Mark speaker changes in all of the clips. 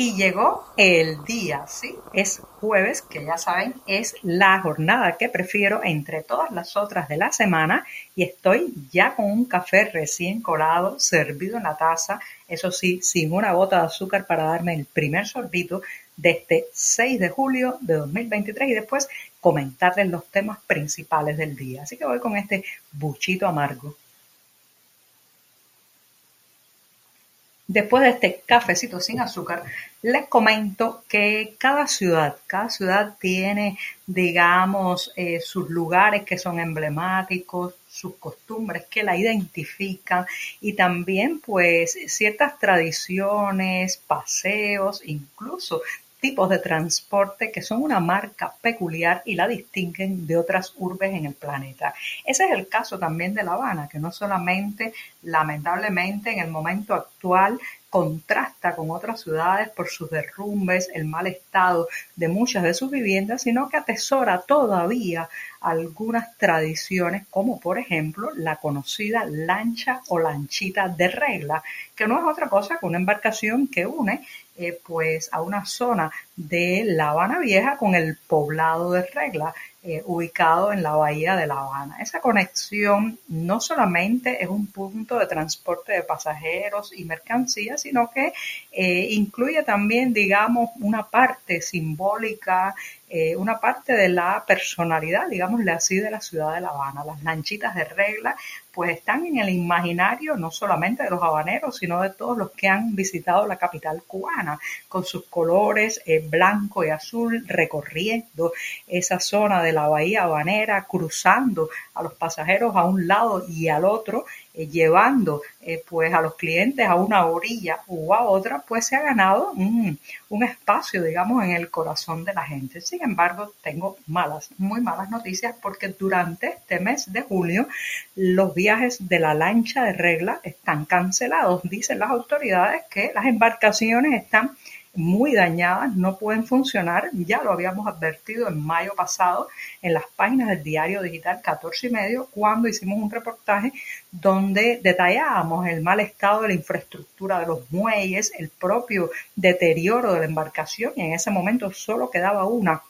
Speaker 1: Y llegó el día, ¿sí? Es jueves, que ya saben, es la jornada que prefiero entre todas las otras de la semana y estoy ya con un café recién colado, servido en la taza, eso sí, sin una gota de azúcar para darme el primer sorbito de este 6 de julio de 2023 y después comentarles los temas principales del día. Así que voy con este buchito amargo. Después de este cafecito sin azúcar, les comento que cada ciudad, cada ciudad tiene, digamos, eh, sus lugares que son emblemáticos, sus costumbres que la identifican y también pues ciertas tradiciones, paseos, incluso tipos de transporte que son una marca peculiar y la distinguen de otras urbes en el planeta. Ese es el caso también de La Habana, que no solamente, lamentablemente, en el momento actual contrasta con otras ciudades por sus derrumbes, el mal estado de muchas de sus viviendas, sino que atesora todavía algunas tradiciones, como por ejemplo la conocida lancha o lanchita de regla, que no es otra cosa que una embarcación que une eh, pues a una zona de La Habana Vieja con el poblado de regla. Eh, ubicado en la bahía de La Habana. Esa conexión no solamente es un punto de transporte de pasajeros y mercancías, sino que eh, incluye también, digamos, una parte simbólica, eh, una parte de la personalidad, digámosle así, de la ciudad de La Habana. Las lanchitas de regla pues están en el imaginario no solamente de los habaneros, sino de todos los que han visitado la capital cubana, con sus colores blanco y azul, recorriendo esa zona de la bahía habanera, cruzando a los pasajeros a un lado y al otro, eh, llevando eh, pues a los clientes a una orilla u a otra, pues se ha ganado un, un, espacio, digamos, en el corazón de la gente. Sin embargo, tengo malas, muy malas noticias porque durante este mes de julio los viajes de la lancha de regla están cancelados. Dicen las autoridades que las embarcaciones están muy dañadas, no pueden funcionar. Ya lo habíamos advertido en mayo pasado en las páginas del diario digital 14 y medio cuando hicimos un reportaje donde detallábamos el mal estado de la infraestructura de los muelles, el propio deterioro de la embarcación y en ese momento solo quedaba una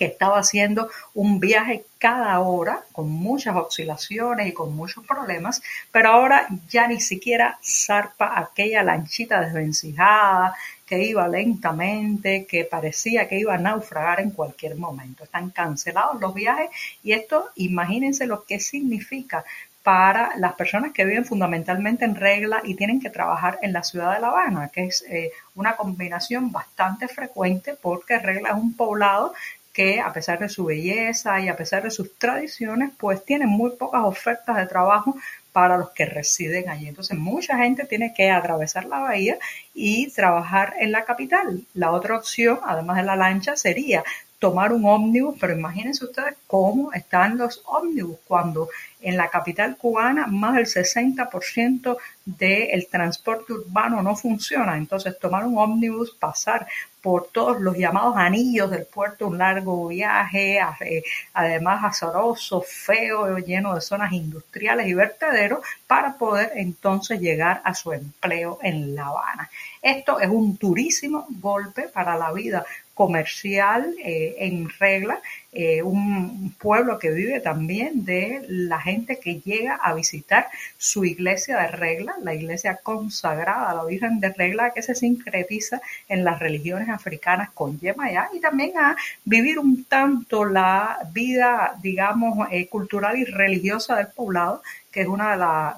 Speaker 1: que estaba haciendo un viaje cada hora con muchas oscilaciones y con muchos problemas, pero ahora ya ni siquiera zarpa aquella lanchita desvencijada que iba lentamente, que parecía que iba a naufragar en cualquier momento. Están cancelados los viajes y esto, imagínense lo que significa para las personas que viven fundamentalmente en regla y tienen que trabajar en la ciudad de La Habana, que es eh, una combinación bastante frecuente porque regla es un poblado que a pesar de su belleza y a pesar de sus tradiciones, pues tiene muy pocas ofertas de trabajo para los que residen allí. Entonces, mucha gente tiene que atravesar la bahía y trabajar en la capital. La otra opción, además de la lancha, sería tomar un ómnibus, pero imagínense ustedes cómo están los ómnibus cuando en la capital cubana más del 60% del transporte urbano no funciona. Entonces, tomar un ómnibus, pasar por todos los llamados anillos del puerto, un largo viaje, eh, además azaroso, feo, lleno de zonas industriales y vertederos, para poder entonces llegar a su empleo en La Habana. Esto es un durísimo golpe para la vida comercial eh, en regla, eh, un pueblo que vive también de la gente que llega a visitar su iglesia de regla, la iglesia consagrada la Virgen de regla que se sincretiza en las religiones africanas con Yemayá y también a vivir un tanto la vida, digamos, eh, cultural y religiosa del poblado que es uno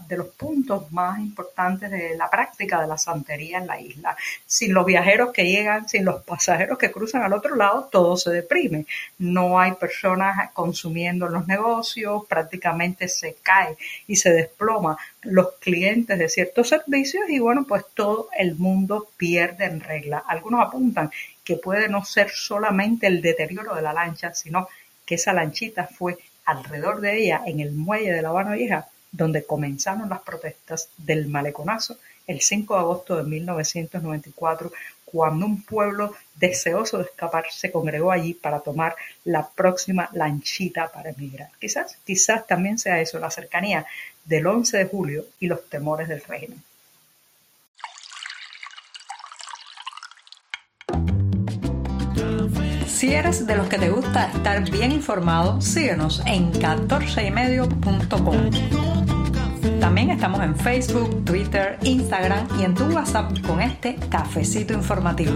Speaker 1: de, los puntos más importantes de la práctica de la santería en la isla. Sin los viajeros que llegan, sin los pasajeros que cruzan al otro lado, todo se deprime. No hay personas consumiendo en los negocios, prácticamente se cae y se desploma los clientes de ciertos servicios y bueno, pues todo el mundo pierde en regla. Algunos apuntan que puede no ser solamente el deterioro de la lancha, sino que esa lanchita fue alrededor de ella en el muelle de La Habana Vieja donde comenzaron las protestas del maleconazo el 5 de agosto de 1994, cuando un pueblo deseoso de escapar se congregó allí para tomar la próxima lanchita para emigrar. Quizás, quizás también sea eso, la cercanía del 11 de julio y los temores del régimen. Si eres de los que te gusta estar bien informado, síguenos en 14ymedio.com. También estamos en Facebook, Twitter, Instagram y en tu WhatsApp con este cafecito informativo.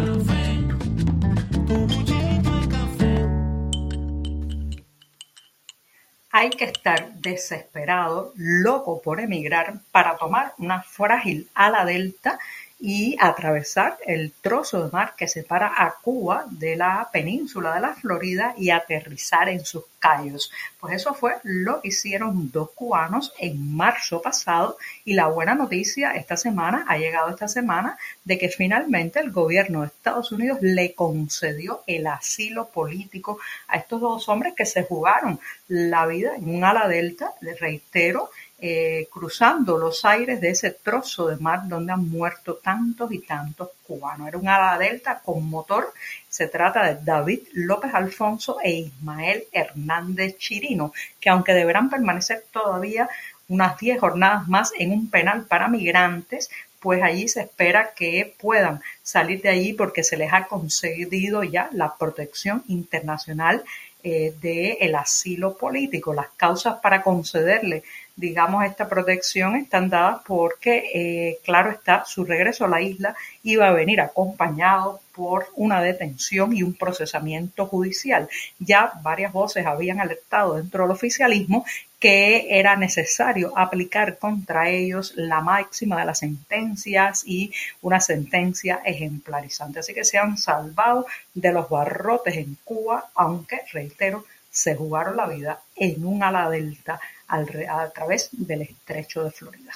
Speaker 1: Hay que estar desesperado, loco por emigrar para tomar una frágil ala delta y atravesar el trozo de mar que separa a Cuba de la península de la Florida y aterrizar en sus cayos. Pues eso fue lo que hicieron dos cubanos en marzo pasado y la buena noticia esta semana, ha llegado esta semana, de que finalmente el gobierno de Estados Unidos le concedió el asilo político a estos dos hombres que se jugaron la vida en un ala delta, les reitero, eh, cruzando los aires de ese trozo de mar donde han muerto tantos y tantos cubanos. Era un ala delta con motor. Se trata de David López Alfonso e Ismael Hernández Chirino, que aunque deberán permanecer todavía unas 10 jornadas más en un penal para migrantes, pues allí se espera que puedan salir de allí porque se les ha concedido ya la protección internacional eh, del asilo político. Las causas para concederle digamos, esta protección están dadas porque, eh, claro está, su regreso a la isla iba a venir acompañado por una detención y un procesamiento judicial. Ya varias voces habían alertado dentro del oficialismo que era necesario aplicar contra ellos la máxima de las sentencias y una sentencia ejemplarizante. Así que se han salvado de los barrotes en Cuba, aunque, reitero, se jugaron la vida en un ala delta a través del estrecho de Florida.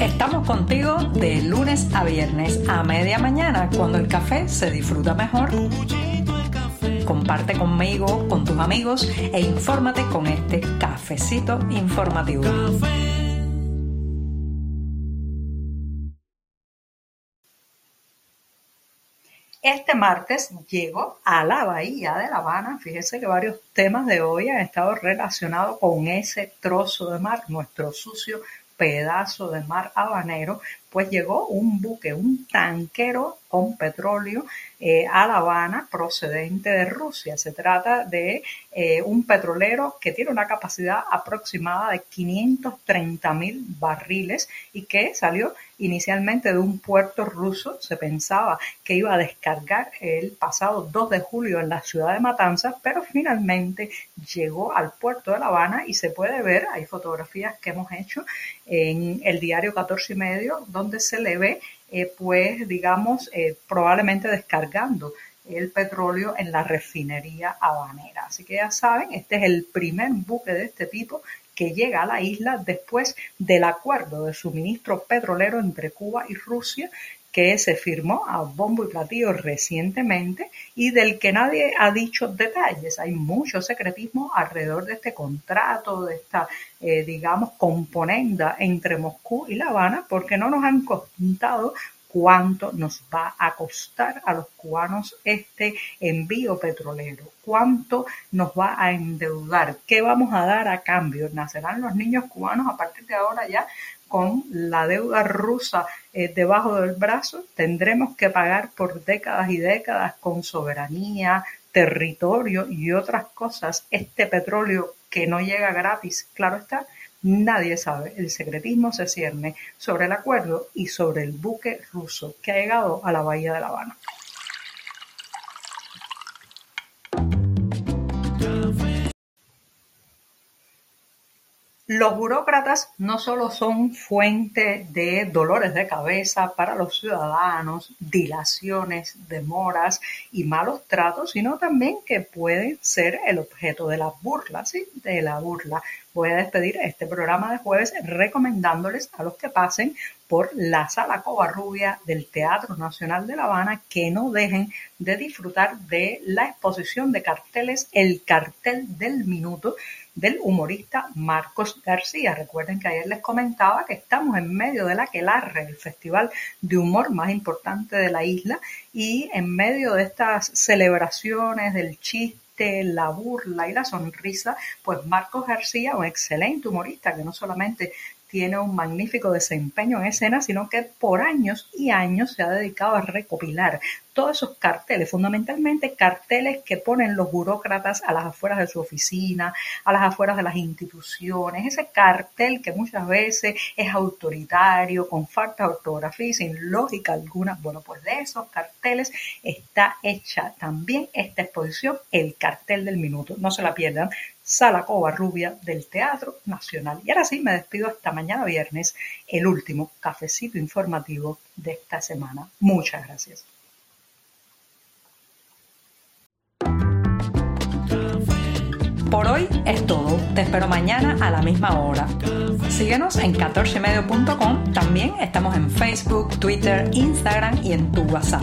Speaker 1: Estamos contigo de lunes a viernes a media mañana cuando el café se disfruta mejor. Comparte conmigo, con tus amigos e infórmate con este cafecito informativo. Este martes llego a la Bahía de La Habana. Fíjese que varios temas de hoy han estado relacionados con ese trozo de mar, nuestro sucio pedazo de mar habanero, pues llegó un buque, un tanquero con petróleo eh, a La Habana procedente de Rusia. Se trata de eh, un petrolero que tiene una capacidad aproximada de 530 mil barriles y que salió inicialmente de un puerto ruso. Se pensaba que iba a descargar el pasado 2 de julio en la ciudad de Matanzas, pero finalmente llegó al puerto de La Habana y se puede ver, hay fotografías que hemos hecho en el diario 14 y medio, donde se le ve, eh, pues, digamos, eh, probablemente descargando el petróleo en la refinería habanera. Así que ya saben, este es el primer buque de este tipo que llega a la isla después del acuerdo de suministro petrolero entre Cuba y Rusia que se firmó a bombo y platillo recientemente y del que nadie ha dicho detalles. Hay mucho secretismo alrededor de este contrato, de esta, eh, digamos, componenda entre Moscú y La Habana, porque no nos han contado cuánto nos va a costar a los cubanos este envío petrolero, cuánto nos va a endeudar, qué vamos a dar a cambio. Nacerán los niños cubanos a partir de ahora ya con la deuda rusa eh, debajo del brazo, tendremos que pagar por décadas y décadas con soberanía, territorio y otras cosas este petróleo que no llega gratis, claro está, nadie sabe. El secretismo se cierne sobre el acuerdo y sobre el buque ruso que ha llegado a la bahía de La Habana. Los burócratas no solo son fuente de dolores de cabeza para los ciudadanos, dilaciones, demoras y malos tratos, sino también que pueden ser el objeto de la burla, ¿sí? De la burla. Voy a despedir este programa de jueves recomendándoles a los que pasen por la Sala Covarrubia del Teatro Nacional de La Habana que no dejen de disfrutar de la exposición de carteles El Cartel del Minuto del humorista Marcos García. Recuerden que ayer les comentaba que estamos en medio de la Quelarre, el festival de humor más importante de la isla, y en medio de estas celebraciones del chiste, la burla y la sonrisa, pues Marcos García, un excelente humorista que no solamente tiene un magnífico desempeño en escena, sino que por años y años se ha dedicado a recopilar todos esos carteles, fundamentalmente carteles que ponen los burócratas a las afueras de su oficina, a las afueras de las instituciones, ese cartel que muchas veces es autoritario, con falta de ortografía y sin lógica alguna. Bueno, pues de esos carteles está hecha también esta exposición, el cartel del minuto. No se la pierdan. Sala Rubia del Teatro Nacional. Y ahora sí, me despido hasta mañana viernes, el último cafecito informativo de esta semana. Muchas gracias. Por hoy es todo. Te espero mañana a la misma hora. Síguenos en 14medio.com. También estamos en Facebook, Twitter, Instagram y en tu WhatsApp.